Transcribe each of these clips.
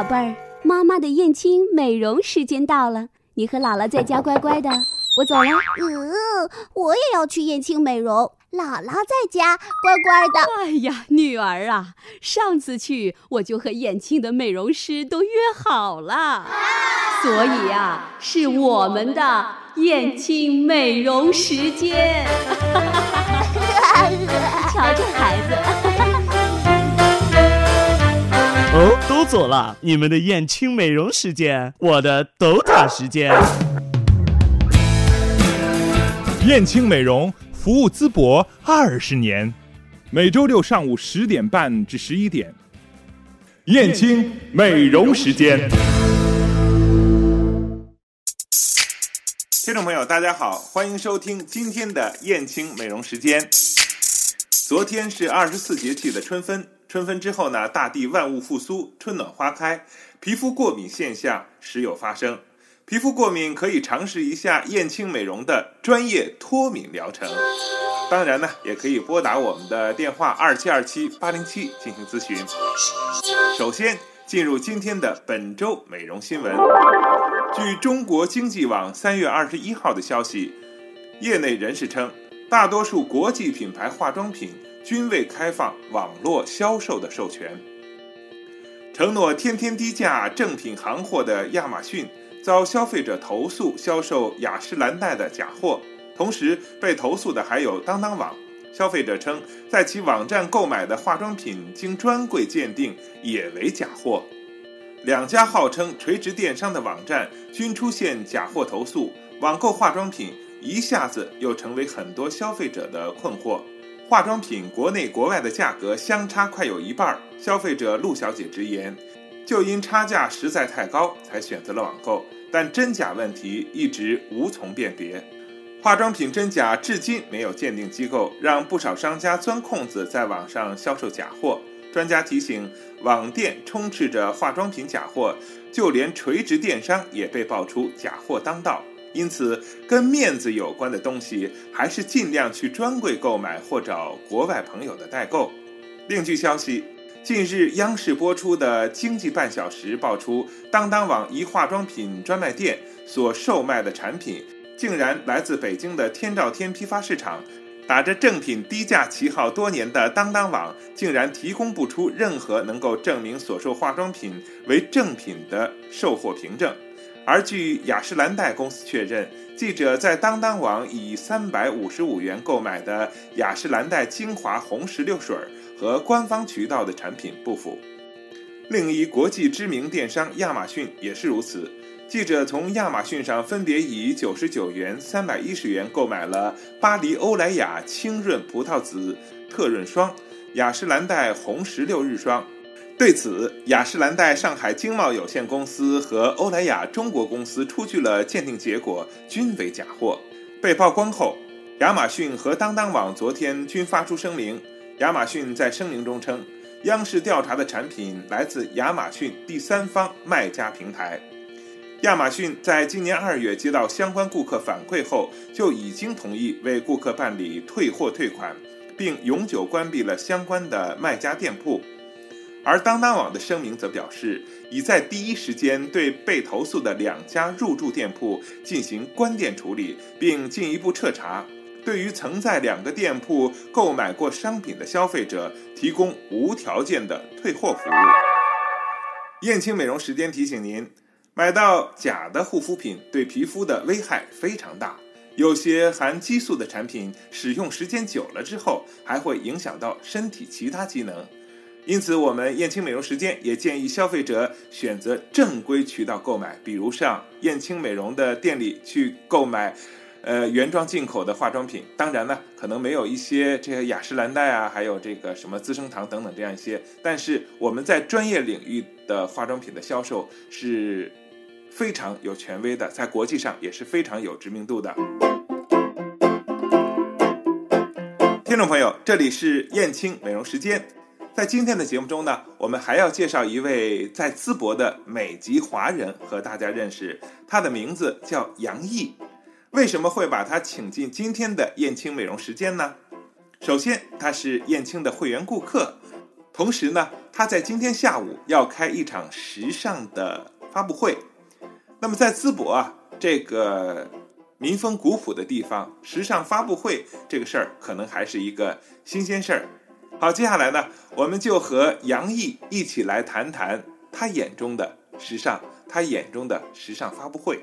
宝贝儿，妈妈的燕青美容时间到了，你和姥姥在家乖乖的，我走了。嗯，我也要去燕青美容，姥姥在家乖乖的。哎呀，女儿啊，上次去我就和燕青的美容师都约好了，所以呀，是我们的燕青美容时间。瞧这孩子。哦，都走了，你们的燕青美容时间，我的斗塔时间。燕青美容服务淄博二十年，每周六上午十点半至十一点。燕青美容时间。听众朋友，大家好，欢迎收听今天的燕青美容时间。昨天是二十四节气的春分。春分之后呢，大地万物复苏，春暖花开，皮肤过敏现象时有发生。皮肤过敏可以尝试一下燕青美容的专业脱敏疗程。当然呢，也可以拨打我们的电话二七二七八零七进行咨询。首先进入今天的本周美容新闻。据中国经济网三月二十一号的消息，业内人士称，大多数国际品牌化妆品。均未开放网络销售的授权。承诺天天低价正品行货的亚马逊遭消费者投诉销售雅诗兰黛的假货，同时被投诉的还有当当网。消费者称，在其网站购买的化妆品经专柜鉴定也为假货。两家号称垂直电商的网站均出现假货投诉，网购化妆品一下子又成为很多消费者的困惑。化妆品国内国外的价格相差快有一半，消费者陆小姐直言，就因差价实在太高，才选择了网购。但真假问题一直无从辨别，化妆品真假至今没有鉴定机构，让不少商家钻空子在网上销售假货。专家提醒，网店充斥着化妆品假货，就连垂直电商也被爆出假货当道。因此，跟面子有关的东西，还是尽量去专柜购买或找国外朋友的代购。另据消息，近日央视播出的《经济半小时》爆出，当当网一化妆品专卖店所售卖的产品，竟然来自北京的天照天批发市场。打着正品低价旗号多年的当当网，竟然提供不出任何能够证明所售化妆品为正品的售货凭证。而据雅诗兰黛公司确认，记者在当当网以三百五十五元购买的雅诗兰黛精华红石榴水和官方渠道的产品不符。另一国际知名电商亚马逊也是如此，记者从亚马逊上分别以九十九元、三百一十元购买了巴黎欧莱雅清润葡萄籽特润霜、雅诗兰黛红石榴日霜。对此，雅诗兰黛上海经贸有限公司和欧莱雅中国公司出具了鉴定结果，均为假货。被曝光后，亚马逊和当当网昨天均发出声明。亚马逊在声明中称，央视调查的产品来自亚马逊第三方卖家平台。亚马逊在今年二月接到相关顾客反馈后，就已经同意为顾客办理退货退款，并永久关闭了相关的卖家店铺。而当当网的声明则表示，已在第一时间对被投诉的两家入驻店铺进行关店处理，并进一步彻查。对于曾在两个店铺购买过商品的消费者，提供无条件的退货服务。燕青美容时间提醒您，买到假的护肤品对皮肤的危害非常大，有些含激素的产品使用时间久了之后，还会影响到身体其他机能。因此，我们燕青美容时间也建议消费者选择正规渠道购买，比如上燕青美容的店里去购买，呃，原装进口的化妆品。当然呢，可能没有一些这个雅诗兰黛啊，还有这个什么资生堂等等这样一些。但是我们在专业领域的化妆品的销售是非常有权威的，在国际上也是非常有知名度的。听众朋友，这里是燕青美容时间。在今天的节目中呢，我们还要介绍一位在淄博的美籍华人和大家认识，他的名字叫杨毅。为什么会把他请进今天的燕青美容时间呢？首先，他是燕青的会员顾客，同时呢，他在今天下午要开一场时尚的发布会。那么在淄博啊，这个民风古朴的地方，时尚发布会这个事儿可能还是一个新鲜事儿。好，接下来呢，我们就和杨毅一起来谈谈他眼中的时尚，他眼中的时尚发布会。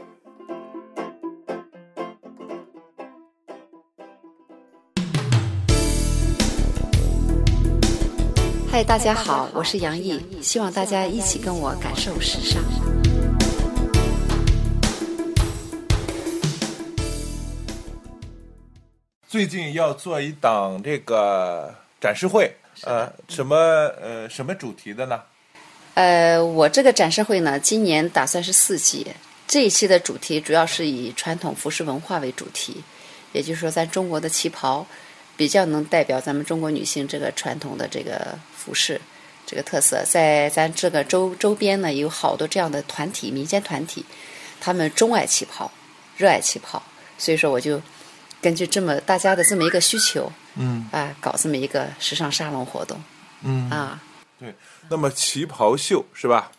嗨，大家好，我是杨毅，希望大家一起跟我感受时尚。最近要做一档这个展示会，呃，什么呃什么主题的呢？呃，我这个展示会呢，今年打算是四季，这一期的主题主要是以传统服饰文化为主题，也就是说，咱中国的旗袍比较能代表咱们中国女性这个传统的这个服饰这个特色，在咱这个周周边呢，有好多这样的团体，民间团体，他们钟爱旗袍，热爱旗袍，所以说我就根据这么大家的这么一个需求，嗯啊，搞这么一个时尚沙龙活动嗯，啊。对。那么旗袍秀是吧？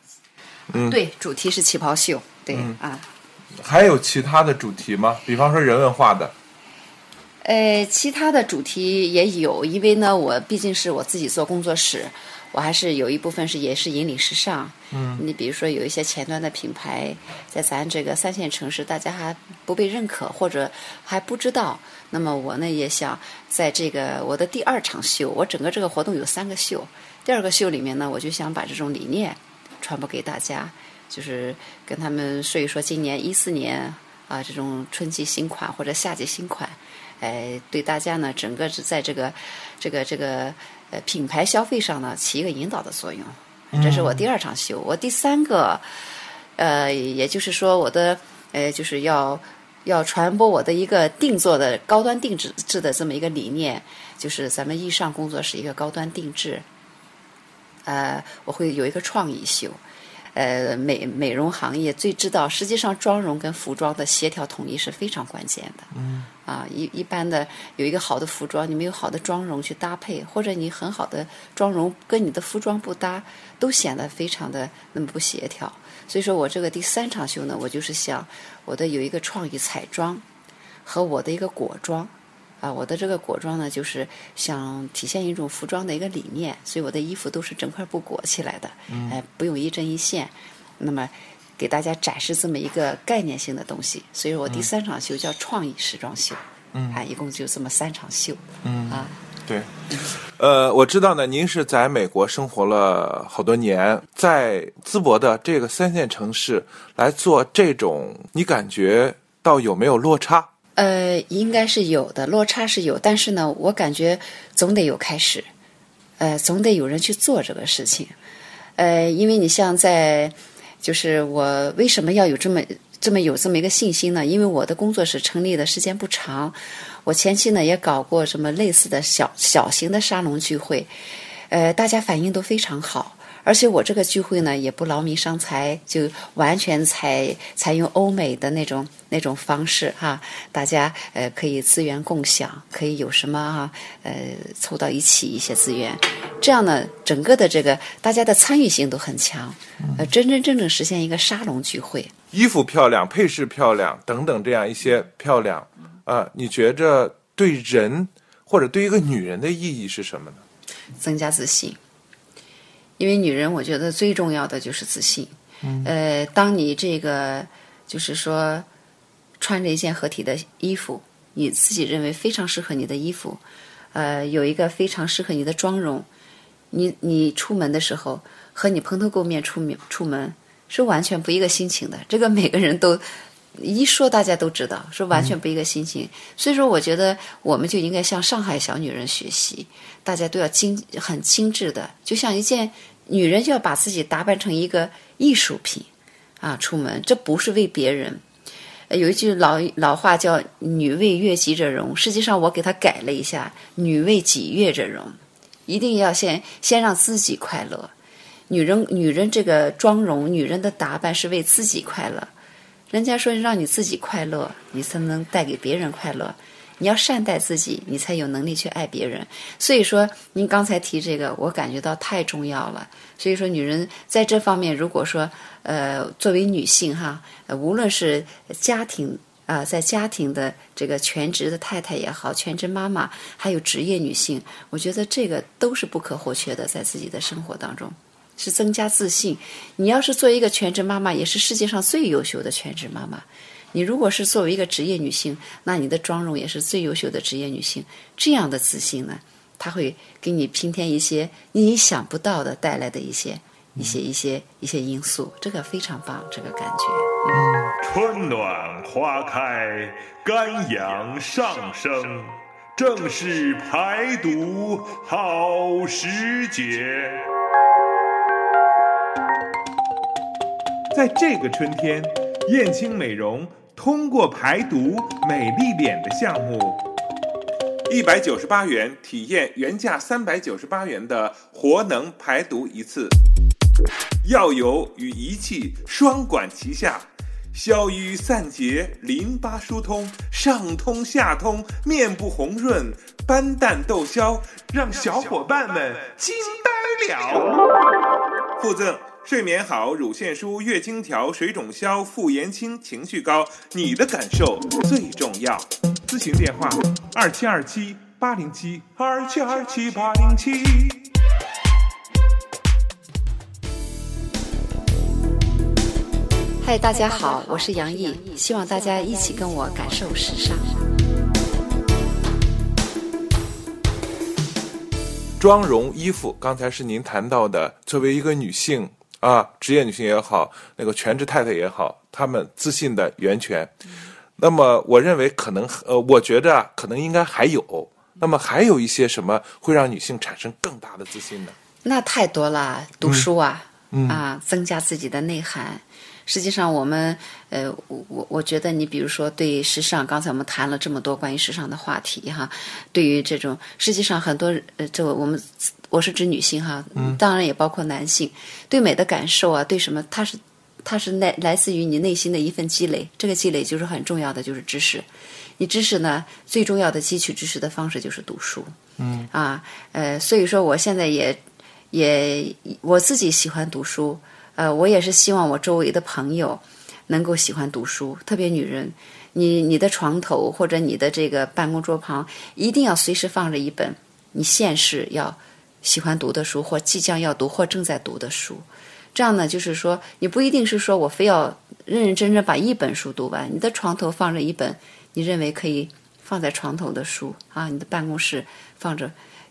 嗯对，主题是旗袍秀，对、嗯啊。还有其他的主题吗？比方说人文化的。呃，其他的主题也有，因为呢，我毕竟是我自己做工作室，我还是有一部分是也是引领时尚。嗯，你比如说有一些前端的品牌，在咱这个三线城市，大家还不被认可或者还不知道，那么我呢也想在这个我的第二场秀，我整个这个活动有三个秀，第二个秀里面呢，我就想把这种理念传播给大家，就是跟他们说一说今年一四年啊这种春季新款或者夏季新款。哎，对大家呢，整个是在这个、这个、这个呃品牌消费上呢，起一个引导的作用。这是我第二场秀，我第三个，呃，也就是说我的呃，就是要要传播我的一个定做的高端定制制的这么一个理念，就是咱们易尚工作室一个高端定制。呃，我会有一个创意秀。呃，美美容行业最知道，实际上妆容跟服装的协调统一是非常关键的。嗯，啊，一一般的有一个好的服装，你没有好的妆容去搭配，或者你很好的妆容跟你的服装不搭，都显得非常的那么不协调。所以说我这个第三场秀呢，我就是想我的有一个创意彩妆和我的一个果妆。啊，我的这个裹装呢，就是想体现一种服装的一个理念，所以我的衣服都是整块布裹起来的，哎、不用一针一线。那么给大家展示这么一个概念性的东西，所以我第三场秀叫创意时装秀，嗯，啊，一共就这么三场秀，嗯啊，对，呃，我知道呢，您是在美国生活了好多年，在淄博的这个三线城市来做这种，你感觉到有没有落差？呃，应该是有的，落差是有，但是呢，我感觉总得有开始，呃，总得有人去做这个事情，呃，因为你像在，就是我为什么要有这么这么有这么一个信心呢？因为我的工作室成立的时间不长，我前期呢也搞过什么类似的小小型的沙龙聚会，呃，大家反应都非常好。而且我这个聚会呢，也不劳民伤财，就完全采采用欧美的那种那种方式哈、大家呃可以资源共享，可以有什么哈、呃凑到一起一些资源，这样呢，整个的这个大家的参与性都很强，呃，真真正正实现一个沙龙聚会。衣服漂亮，配饰漂亮，等等，这样一些漂亮，啊、你觉着对人或者对一个女人的意义是什么呢？增加自信。因为女人，我觉得最重要的就是自信。呃，当你这个就是说穿着一件合体的衣服，你自己认为非常适合你的衣服，呃，有一个非常适合你的妆容，你你出门的时候和你蓬头垢面出门出门是完全不一个心情的。这个每个人都一说，大家都知道，是完全不一个心情。所以说，我觉得我们就应该向上海小女人学习，大家都要精很精致的，就像一件女人就要把自己打扮成一个艺术品啊，出门这不是为别人。呃有一句老老话叫“女为悦己者容”，实际上我给它改了一下，“女为己悦者容”，一定要先先让自己快乐。女人，女人这个妆容，女人的打扮是为自己快乐。人家说让你自己快乐，你才能带给别人快乐。你要善待自己，你才有能力去爱别人。所以说，您刚才提这个，我感觉到太重要了。所以说，女人在这方面，如果说呃，作为女性哈，无论是家庭啊、在家庭的这个全职的太太也好，全职妈妈，还有职业女性，我觉得这个都是不可或缺的，在自己的生活当中。是增加自信。你要是做一个全职妈妈，也是世界上最优秀的全职妈妈。你如果是作为一个职业女性，那你的妆容也是最优秀的职业女性。这样的自信呢，它会给你平添一些你想不到的带来的一些、一些、一些、一些因素。这个非常棒，这个感觉。春暖花开，肝阳上升，正是排毒好时节。在这个春天，燕青美容通过排毒美丽脸的项目，一百九十八元体验原价三百九十八元的活能排毒一次，药油与仪器双管齐下。消瘀散结，淋巴疏通，上通下通，面部红润，斑淡痘消，让小伙伴们惊呆了。附赠睡眠好、乳腺舒、月经调、水肿消、妇炎轻、情绪高，你的感受最重要。咨询电话：二七二七八零七二七二七八零七。嗨，大家好，我是杨毅，希望大家一起跟我感受时尚。妆容、衣服，刚才是您谈到的，作为一个女性啊，职业女性也好，那个全职太太也好，她们自信的源泉。那么，我认为可能，呃，我觉着啊可能应该还有。那么，还有一些什么会让女性产生更大的自信呢？那太多了，读书啊，啊，增加自己的内涵。实际上，我们呃，我我我觉得，你比如说对时尚，刚才我们谈了这么多关于时尚的话题哈，对于这种，实际上很多呃，这我们我是指女性哈，当然也包括男性，对美的感受啊，对什么，它是它是来来自于你内心的一份积累，这个积累就是很重要的，就是知识。你知识呢，最重要的汲取知识的方式就是读书。嗯啊，呃，所以说我现在也也我自己喜欢读书。呃，我也是希望我周围的朋友能够喜欢读书，特别女人，你你的床头或者你的这个办公桌旁一定要随时放着一本你现世要喜欢读的书，或即将要读或正在读的书。这样呢，就是说你不一定是说我非要认认真真把一本书读完，你的床头放着一本你认为可以放在床头的书啊，你的办公室放着。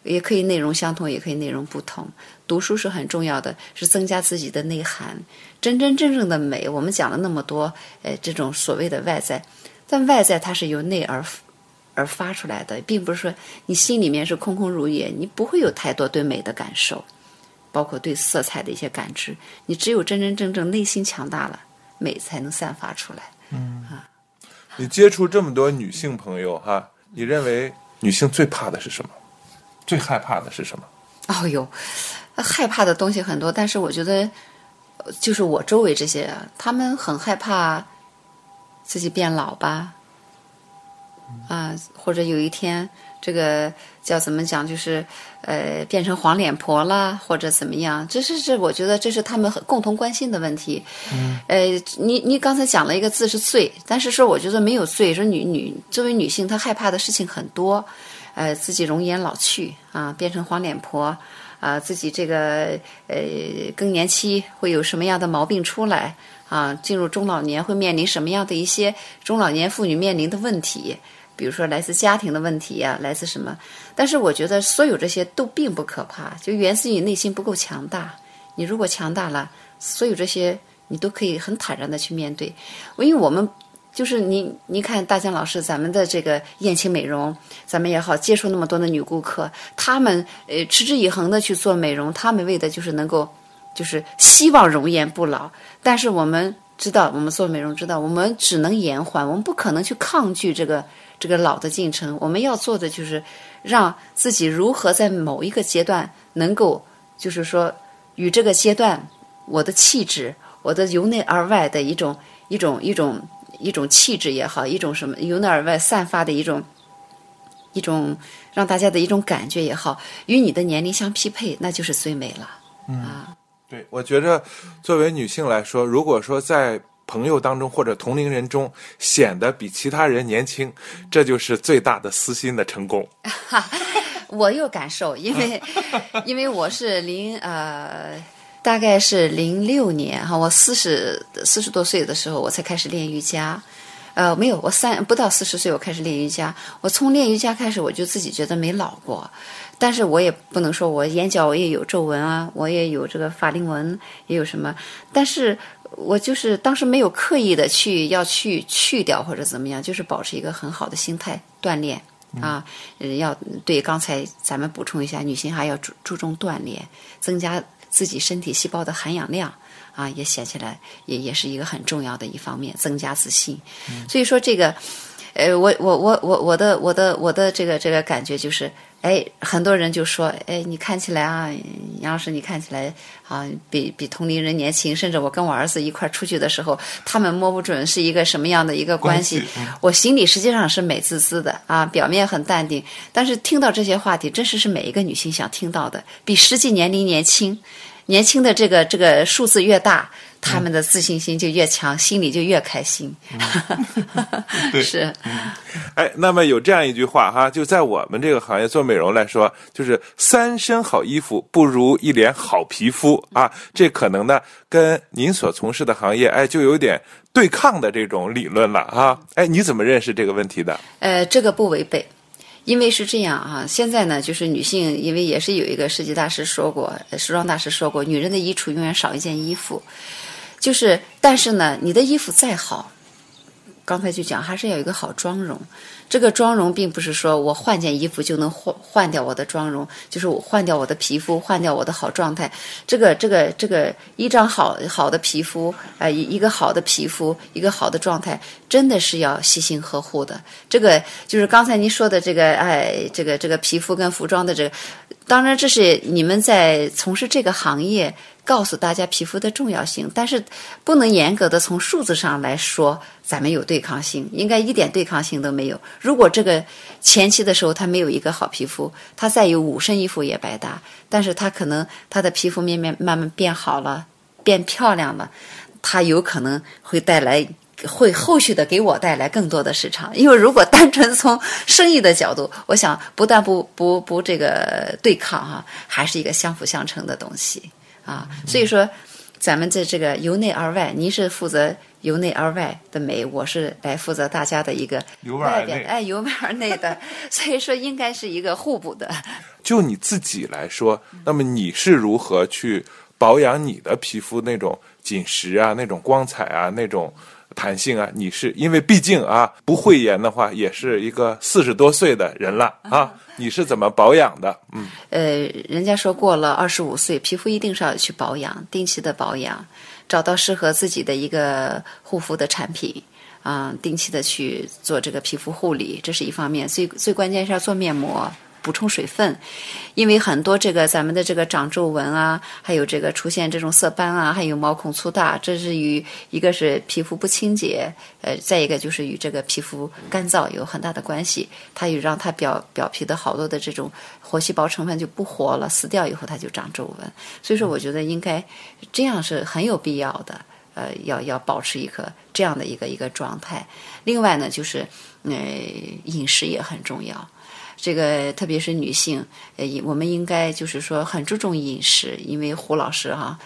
也可以内容相同，也可以内容不同。读书是很重要的，是增加自己的内涵。真真正正的美，我们讲了那么多，呃，这种所谓的外在，但外在它是由内而而发出来的，并不是说你心里面是空空如也，你不会有太多对美的感受，包括对色彩的一些感知。你只有真真正正内心强大了，美才能散发出来。嗯啊，你接触这么多女性朋友哈，你认为女性最怕的是什么？最害怕的是什么？哦呦，害怕的东西很多，但是我觉得，就是我周围这些，他们很害怕自己变老吧，啊，或者有一天这个叫怎么讲，就是呃变成黄脸婆啦，或者怎么样，这是这，我觉得这是他们很共同关心的问题。嗯，呃，你你刚才讲了一个字是罪，但是说我觉得没有罪，说女女作为女性，她害怕的事情很多。呃，自己容颜老去啊，变成黄脸婆啊，自己这个呃更年期会有什么样的毛病出来啊？进入中老年会面临什么样的一些中老年妇女面临的问题？比如说来自家庭的问题呀，来自什么？但是我觉得所有这些都并不可怕，就源自于内心不够强大。你如果强大了，所有这些你都可以很坦然的去面对，因为我们。就是你，你看大江老师，咱们的这个燕青美容，咱们也好，接触那么多的女顾客，她们呃持之以恒的去做美容，她们为的就是能够，就是希望容颜不老。但是我们知道，我们做美容知道，我们只能延缓，我们不可能去抗拒这个这个老的进程。我们要做的就是让自己如何在某一个阶段能够，就是说与这个阶段我的气质，我的由内而外的一种一种一种。一种气质也好，一种什么由内而外散发的一种一种让大家的一种感觉也好，与你的年龄相匹配，那就是最美了。啊，对，我觉着作为女性来说，如果说在朋友当中或者同龄人中显得比其他人年轻，这就是最大的私心的成功。我有感受，因为因为我是零呃，大概是零六年哈，我四十四十多岁的时候，我才开始练瑜伽。呃，没有，我三不到四十岁我开始练瑜伽。我从练瑜伽开始，我就自己觉得没老过，但是我也不能说我眼角我也有皱纹啊，我也有这个法令纹，也有什么，但是我就是当时没有刻意的去要去去掉或者怎么样，就是保持一个很好的心态锻炼啊，呃要对刚才咱们补充一下，女性还要注注重锻炼，增加自己身体细胞的含氧量。啊，也写起来，也也是一个很重要的一方面，增加自信。所以说这个，呃，我我我我我的我的我的这个这个感觉就是，哎，很多人就说，哎，你看起来啊，杨老师，你看起来啊，比比同龄人年轻。甚至我跟我儿子一块出去的时候，他们摸不准是一个什么样的一个关系。我心里实际上是美滋滋的啊，表面很淡定，但是听到这些话题，真是是每一个女性想听到的，比实际年龄年轻。年轻的这个这个数字越大，他们的自信心就越强，心里就越开心。是，哎，那么有这样一句话哈，就在我们这个行业做美容来说，就是三身好衣服不如一脸好皮肤啊。这可能呢，跟您所从事的行业哎，就有点对抗的这种理论了啊。哎，你怎么认识这个问题的？呃，这个不违背。因为是这样啊，现在呢，就是女性，因为也是有一个设计大师说过，时装大师说过，女人的衣橱永远少一件衣服，就是，但是呢，你的衣服再好。刚才就讲，还是要有一个好妆容。这个妆容并不是说我换件衣服就能换换掉我的妆容，就是我换掉我的皮肤，换掉我的好状态。这个这个这个一张好好的皮肤，呃，一一个好的皮肤，一个好的状态，真的是要细心呵护的。这个就是刚才您说的这个，哎，这个这个皮肤跟服装的这个，当然这是你们在从事这个行业。告诉大家皮肤的重要性，但是不能严格的从数字上来说，咱们有对抗性，应该一点对抗性都没有。如果这个前期的时候他没有一个好皮肤，他再有五身衣服也白搭。但是他可能他的皮肤面面慢慢变好了，变漂亮了，他有可能会带来会后续的给我带来更多的市场。因为如果单纯从生意的角度，我想不但不不不这个对抗哈，还是一个相辅相成的东西。啊，所以说，咱们在这个由内而外，您是负责由内而外的美，我是来负责大家的一个外边，哎，由外而内的，所以说应该是一个互补的。就你自己来说，那么你是如何去保养你的皮肤那种紧实啊，那种光彩啊，那种？弹性啊，你是因为毕竟啊，不讳言的话，也是一个四十多岁的人了啊。你是怎么保养的？嗯，呃，人家说过了二十五岁，皮肤一定是要去保养，定期的保养，找到适合自己的一个护肤的产品啊，定期的去做这个皮肤护理，这是一方面。最最关键是要做面膜。补充水分，因为很多这个咱们的这个长皱纹啊，还有这个出现这种色斑啊，还有毛孔粗大，这是与一个是皮肤不清洁，呃，再一个就是与这个皮肤干燥有很大的关系。它也让它表表皮的好多的这种活细胞成分就不活了，死掉以后它就长皱纹。所以说，我觉得应该这样是很有必要的，呃，要要保持一个这样的一个一个状态。另外呢，就是呃，饮食也很重要。这个特别是女性，呃，我们应该就是说很注重饮食，因为胡老师哈，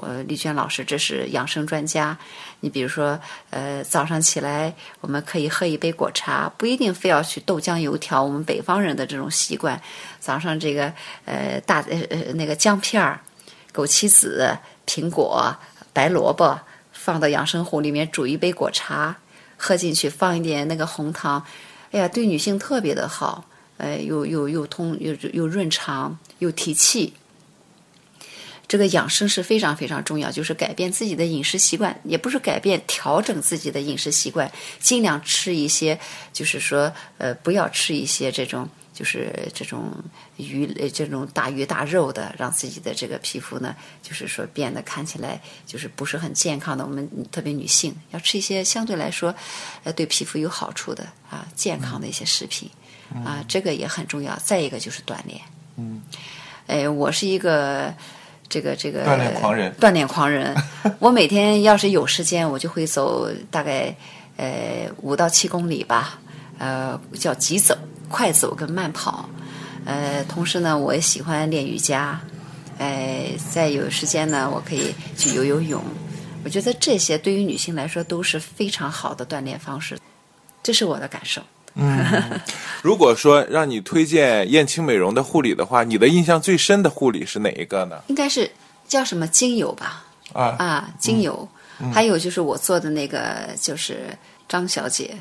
呃，丽娟老师这是养生专家。你比如说，呃，早上起来我们可以喝一杯果茶，不一定非要去豆浆油条。我们北方人的这种习惯，早上这个呃大呃呃那个姜片儿、枸杞子、苹果、白萝卜放到养生壶里面煮一杯果茶，喝进去，放一点那个红糖，哎呀，对女性特别的好。呃，又又又通又又润肠又提气，这个养生是非常非常重要，就是改变自己的饮食习惯，也不是改变，调整自己的饮食习惯，尽量吃一些，就是说，呃，不要吃一些这种，就是这种鱼，这种大鱼大肉的，让自己的这个皮肤呢，就是说变得看起来就是不是很健康的。我们特别女性要吃一些相对来说，呃，对皮肤有好处的啊，健康的一些食品。啊，这个也很重要。再一个就是锻炼，嗯，哎，我是一个这个这个锻炼狂人锻炼狂人。我每天要是有时间，我就会走大概呃五到七公里吧，呃，叫急走、快走跟慢跑。呃，同时呢，我也喜欢练瑜伽。哎，再有时间呢，我可以去游游泳。我觉得这些对于女性来说都是非常好的锻炼方式，这是我的感受。如果说让你推荐燕青美容的护理的话，你的印象最深的护理是哪一个呢？应该是叫什么精油吧？啊啊，精油。还有就是我做的那个，就是张小姐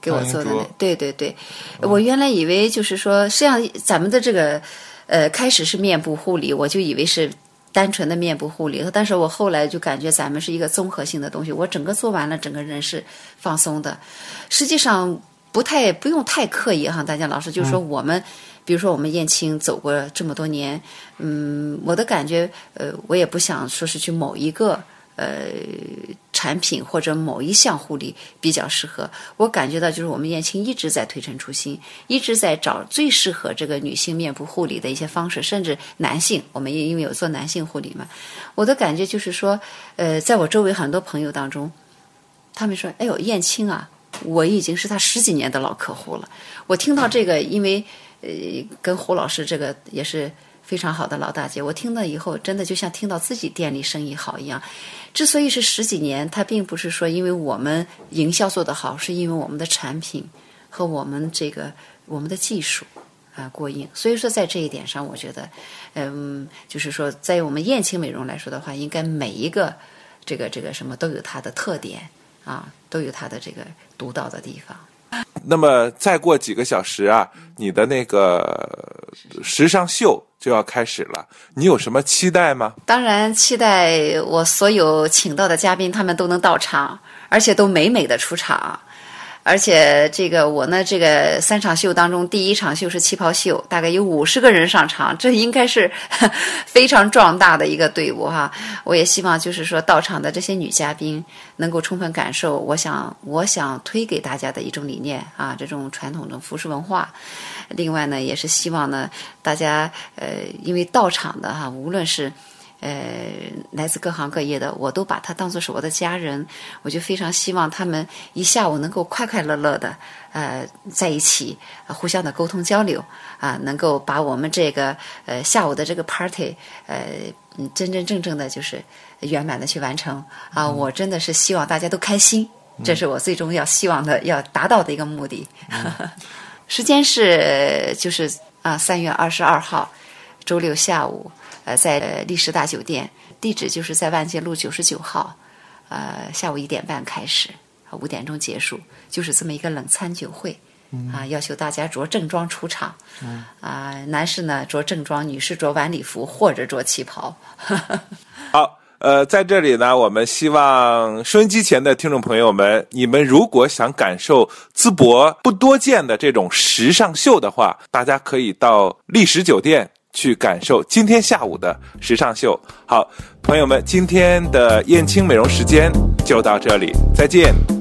给我做的那对对对。我原来以为就是说，实际上咱们的这个呃，开始是面部护理，我就以为是。单纯的面部护理，但是我后来就感觉咱们是一个综合性的东西。我整个做完了，整个人是放松的。实际上不太不用太刻意哈，大家老师就是说我们，比如说我们燕青走过这么多年，嗯，我的感觉，呃，我也不想说是去某一个呃产品或者某一项护理比较适合。我感觉到就是我们燕青一直在推陈出新，一直在找最适合这个女性面部护理的一些方式，甚至男性，我们也因为有做男性护理嘛，我的感觉就是说，呃，在我周围很多朋友当中，他们说：“哎呦，燕青啊，我已经是他十几年的老客户了。”我听到这个，因为呃，跟胡老师这个也是非常好的老大姐，我听到以后，真的就像听到自己店里生意好一样。之所以是十几年，它并不是说因为我们营销做得好，是因为我们的产品和我们这个我们的技术啊过硬。所以说，在这一点上，我觉得，嗯，就是说，在我们燕青美容来说的话，应该每一个这个这个什么都有它的特点啊，都有它的这个独到的地方。那么再过几个小时啊，你的那个时尚秀就要开始了，你有什么期待吗？当然，期待我所有请到的嘉宾他们都能到场，而且都美美的出场。而且这个我呢，这个三场秀当中，第一场秀是旗袍秀，大概有五十个人上场，这应该是 非常壮大的一个队伍哈。我也希望就是说到场的这些女嘉宾能够充分感受，我想我想推给大家的一种理念啊，这种传统的服饰文化。另外呢，也是希望呢，大家呃，因为到场的哈，无论是。呃，来自各行各业的，我都把他当做是我的家人，我就非常希望他们一下午能够快快乐乐的，呃，在一起，互相的沟通交流，啊，能够把我们这个呃下午的这个 party，呃，真真正正的就是圆满的去完成啊！我真的是希望大家都开心，这是我最终要希望的，要达到的一个目的。时间是就是啊，三月二十二号，周六下午。呃，在历史大酒店，地址就是在万界路九十九号，呃，下午一点半开始，五点钟结束，就是这么一个冷餐酒会，啊，要求大家着正装出场，啊，男士呢着正装，女士着晚礼服或者着旗袍。好，呃，在这里呢，我们希望收音机前的听众朋友们，你们如果想感受淄博不多见的这种时尚秀的话，大家可以到历史酒店。去感受今天下午的时尚秀。好，朋友们，今天的燕青美容时间就到这里，再见。